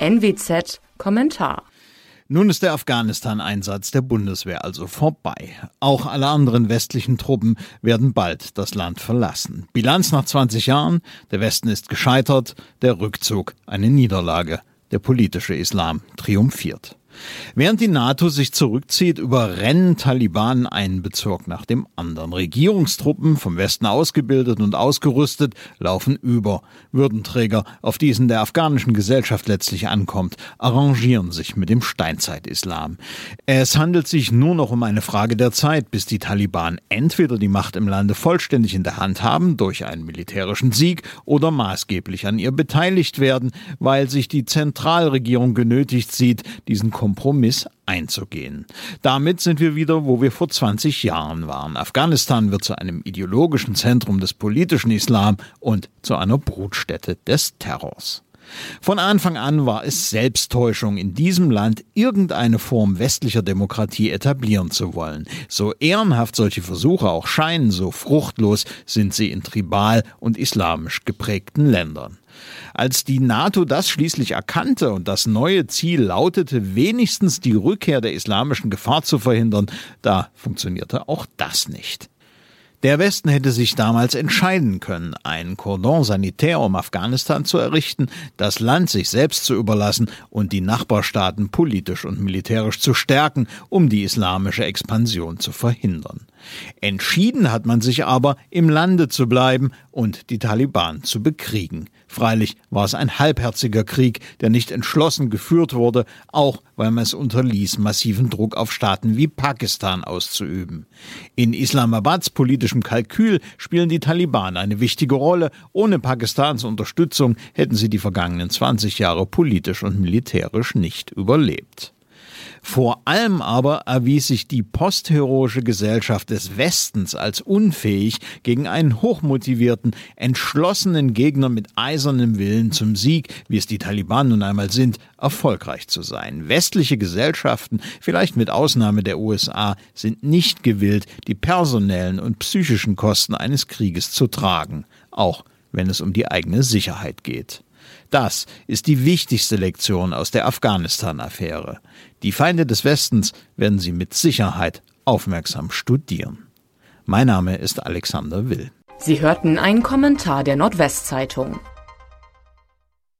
NWZ Kommentar nun ist der Afghanistan-Einsatz der Bundeswehr also vorbei. Auch alle anderen westlichen Truppen werden bald das Land verlassen. Bilanz nach 20 Jahren, der Westen ist gescheitert, der Rückzug eine Niederlage. Der politische Islam triumphiert. Während die NATO sich zurückzieht, überrennen Taliban einen Bezirk nach dem anderen. Regierungstruppen, vom Westen ausgebildet und ausgerüstet, laufen über. Würdenträger, auf die es in der afghanischen Gesellschaft letztlich ankommt, arrangieren sich mit dem Steinzeitislam. Es handelt sich nur noch um eine Frage der Zeit, bis die Taliban entweder die Macht im Lande vollständig in der Hand haben, durch einen militärischen Sieg, oder maßgeblich an ihr beteiligt werden, weil sich die Zentralregierung genötigt sieht, diesen Kompromiss einzugehen. Damit sind wir wieder, wo wir vor 20 Jahren waren. Afghanistan wird zu einem ideologischen Zentrum des politischen Islam und zu einer Brutstätte des Terrors. Von Anfang an war es Selbsttäuschung, in diesem Land irgendeine Form westlicher Demokratie etablieren zu wollen. So ehrenhaft solche Versuche auch scheinen, so fruchtlos sind sie in tribal und islamisch geprägten Ländern. Als die NATO das schließlich erkannte und das neue Ziel lautete, wenigstens die Rückkehr der islamischen Gefahr zu verhindern, da funktionierte auch das nicht. Der Westen hätte sich damals entscheiden können, ein Cordon sanitär um Afghanistan zu errichten, das Land sich selbst zu überlassen und die Nachbarstaaten politisch und militärisch zu stärken, um die islamische Expansion zu verhindern. Entschieden hat man sich aber, im Lande zu bleiben und die Taliban zu bekriegen. Freilich war es ein halbherziger Krieg, der nicht entschlossen geführt wurde, auch weil man es unterließ, massiven Druck auf Staaten wie Pakistan auszuüben. In Islamabads politischem Kalkül spielen die Taliban eine wichtige Rolle. Ohne Pakistans Unterstützung hätten sie die vergangenen 20 Jahre politisch und militärisch nicht überlebt. Vor allem aber erwies sich die postheroische Gesellschaft des Westens als unfähig, gegen einen hochmotivierten, entschlossenen Gegner mit eisernem Willen zum Sieg, wie es die Taliban nun einmal sind, erfolgreich zu sein. Westliche Gesellschaften, vielleicht mit Ausnahme der USA, sind nicht gewillt, die personellen und psychischen Kosten eines Krieges zu tragen, auch wenn es um die eigene Sicherheit geht. Das ist die wichtigste Lektion aus der Afghanistan-Affäre. Die Feinde des Westens werden sie mit Sicherheit aufmerksam studieren. Mein Name ist Alexander Will. Sie hörten einen Kommentar der Nordwestzeitung.